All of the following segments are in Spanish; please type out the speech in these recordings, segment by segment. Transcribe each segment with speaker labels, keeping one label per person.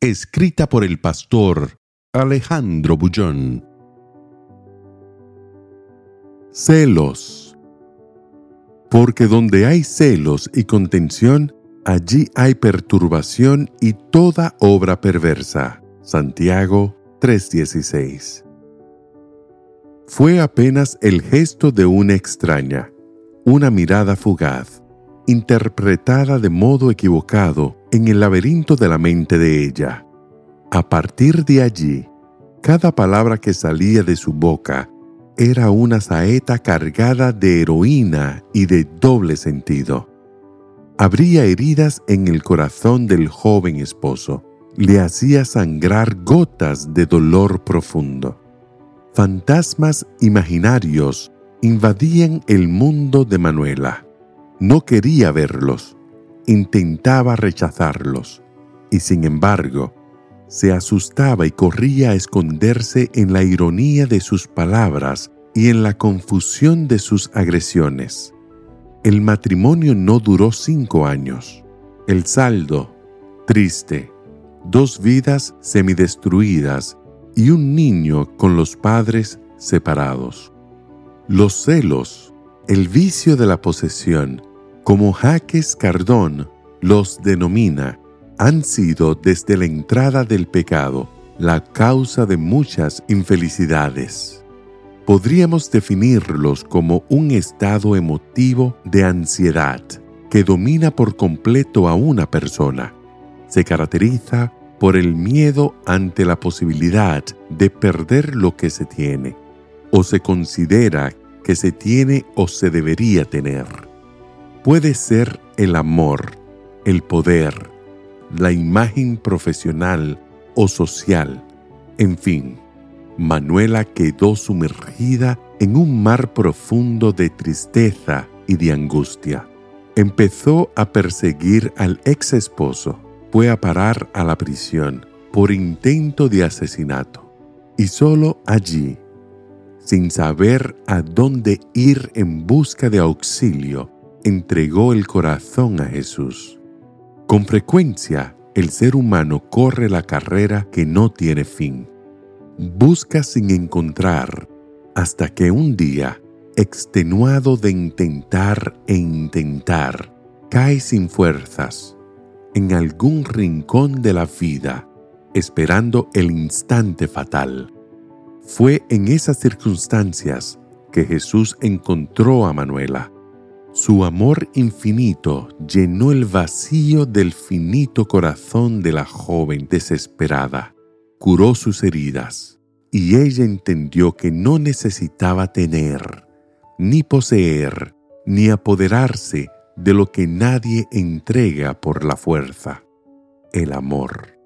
Speaker 1: Escrita por el pastor Alejandro Bullón. Celos. Porque donde hay celos y contención, allí hay perturbación y toda obra perversa. Santiago 3:16. Fue apenas el gesto de una extraña, una mirada fugaz, interpretada de modo equivocado en el laberinto de la mente de ella. A partir de allí, cada palabra que salía de su boca era una saeta cargada de heroína y de doble sentido. Habría heridas en el corazón del joven esposo. Le hacía sangrar gotas de dolor profundo. Fantasmas imaginarios invadían el mundo de Manuela. No quería verlos, intentaba rechazarlos, y sin embargo, se asustaba y corría a esconderse en la ironía de sus palabras y en la confusión de sus agresiones. El matrimonio no duró cinco años. El saldo, triste, dos vidas semidestruidas y un niño con los padres separados. Los celos, el vicio de la posesión, como Jaques Cardón los denomina, han sido desde la entrada del pecado la causa de muchas infelicidades. Podríamos definirlos como un estado emotivo de ansiedad que domina por completo a una persona. Se caracteriza por el miedo ante la posibilidad de perder lo que se tiene, o se considera que se tiene o se debería tener. Puede ser el amor, el poder, la imagen profesional o social. En fin, Manuela quedó sumergida en un mar profundo de tristeza y de angustia. Empezó a perseguir al ex esposo. Fue a parar a la prisión por intento de asesinato. Y solo allí, sin saber a dónde ir en busca de auxilio, entregó el corazón a Jesús. Con frecuencia, el ser humano corre la carrera que no tiene fin. Busca sin encontrar hasta que un día, extenuado de intentar e intentar, cae sin fuerzas en algún rincón de la vida, esperando el instante fatal. Fue en esas circunstancias que Jesús encontró a Manuela su amor infinito llenó el vacío del finito corazón de la joven desesperada, curó sus heridas, y ella entendió que no necesitaba tener, ni poseer, ni apoderarse de lo que nadie entrega por la fuerza, el amor.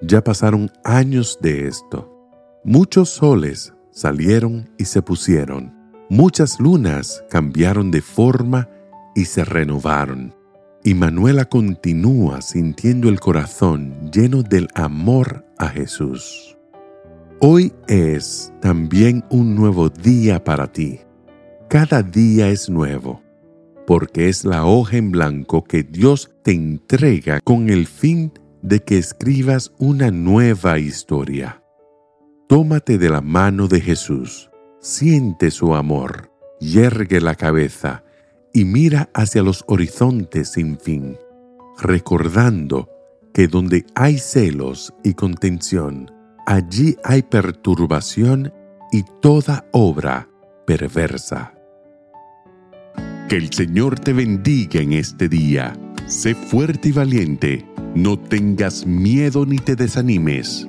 Speaker 1: Ya pasaron años de esto. Muchos soles salieron y se pusieron Muchas lunas cambiaron de forma y se renovaron. Y Manuela continúa sintiendo el corazón lleno del amor a Jesús. Hoy es también un nuevo día para ti. Cada día es nuevo, porque es la hoja en blanco que Dios te entrega con el fin de que escribas una nueva historia. Tómate de la mano de Jesús Siente su amor, yergue la cabeza y mira hacia los horizontes sin fin, recordando que donde hay celos y contención, allí hay perturbación y toda obra perversa. Que el Señor te bendiga en este día. Sé fuerte y valiente. No tengas miedo ni te desanimes